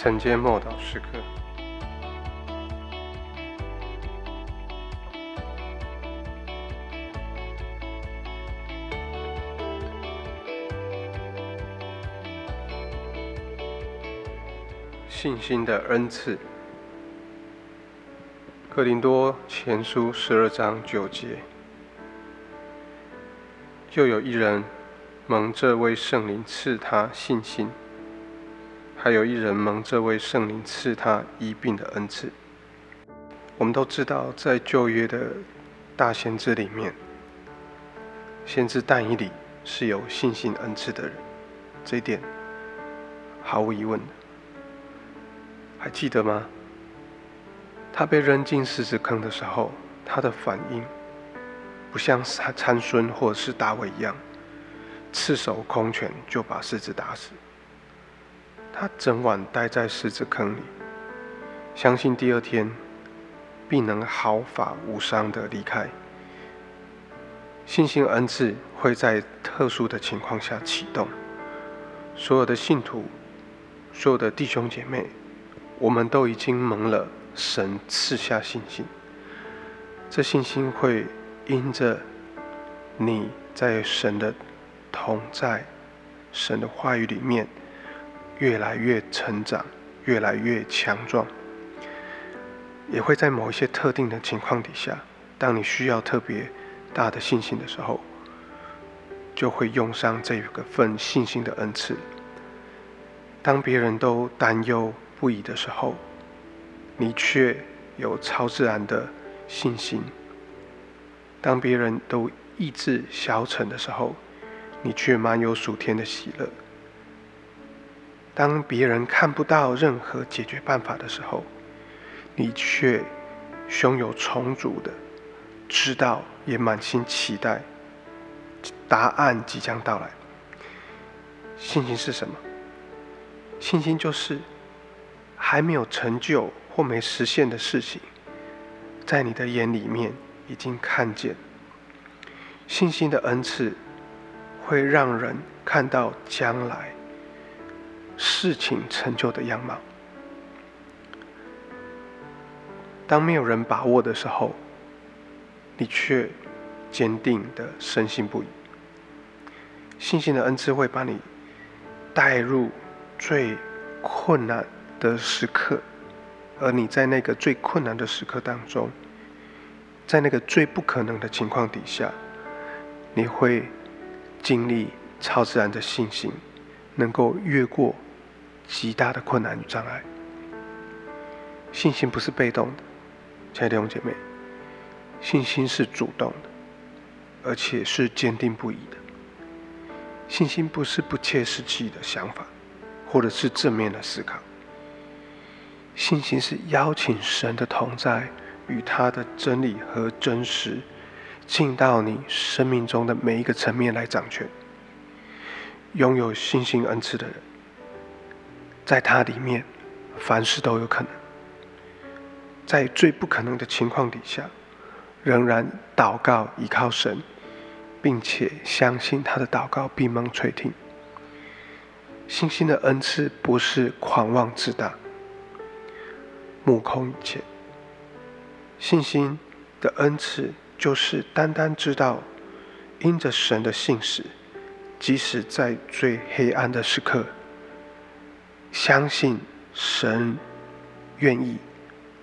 晨间默祷时刻，信心的恩赐。克林多前书十二章九节，又有一人蒙这位圣灵赐他信心。还有一人蒙这位圣灵赐他医病的恩赐。我们都知道，在旧约的大先知里面，先知但以理是有信心恩赐的人，这一点毫无疑问。还记得吗？他被扔进狮子坑的时候，他的反应不像参参孙或者是大卫一样，赤手空拳就把狮子打死。他整晚待在狮子坑里，相信第二天必能毫发无伤的离开。信心恩赐会在特殊的情况下启动。所有的信徒，所有的弟兄姐妹，我们都已经蒙了神赐下信心。这信心会因着你在神的同在、神的话语里面。越来越成长，越来越强壮，也会在某一些特定的情况底下，当你需要特别大的信心的时候，就会用上这个份信心的恩赐。当别人都担忧不已的时候，你却有超自然的信心；当别人都意志消沉的时候，你却满有属天的喜乐。当别人看不到任何解决办法的时候，你却胸有充足的知道，也满心期待答案即将到来。信心是什么？信心就是还没有成就或没实现的事情，在你的眼里面已经看见。信心的恩赐会让人看到将来。事情成就的样貌。当没有人把握的时候，你却坚定的深信不疑。信心的恩赐会把你带入最困难的时刻，而你在那个最困难的时刻当中，在那个最不可能的情况底下，你会经历超自然的信心，能够越过。极大的困难与障碍，信心不是被动的，亲爱的弟兄姐妹，信心是主动的，而且是坚定不移的。信心不是不切实际的想法，或者是正面的思考。信心是邀请神的同在与他的真理和真实，进到你生命中的每一个层面来掌权。拥有信心恩赐的人。在它里面，凡事都有可能。在最不可能的情况底下，仍然祷告依靠神，并且相信他的祷告必蒙垂听。信心的恩赐不是狂妄自大、目空一切。信心的恩赐就是单单知道，因着神的信使，即使在最黑暗的时刻。相信神愿意，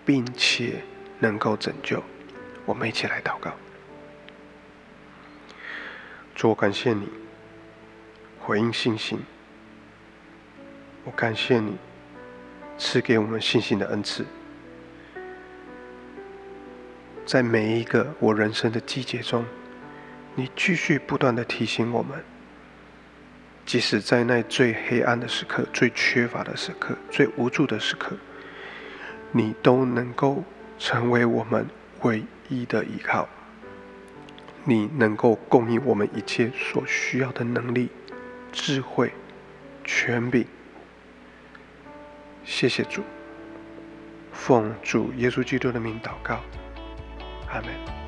并且能够拯救，我们一起来祷告。主，我感谢你回应信心，我感谢你赐给我们信心的恩赐，在每一个我人生的季节中，你继续不断的提醒我们。即使在那最黑暗的时刻、最缺乏的时刻、最无助的时刻，你都能够成为我们唯一的依靠。你能够供应我们一切所需要的能力、智慧、权柄。谢谢主，奉主耶稣基督的名祷告，阿门。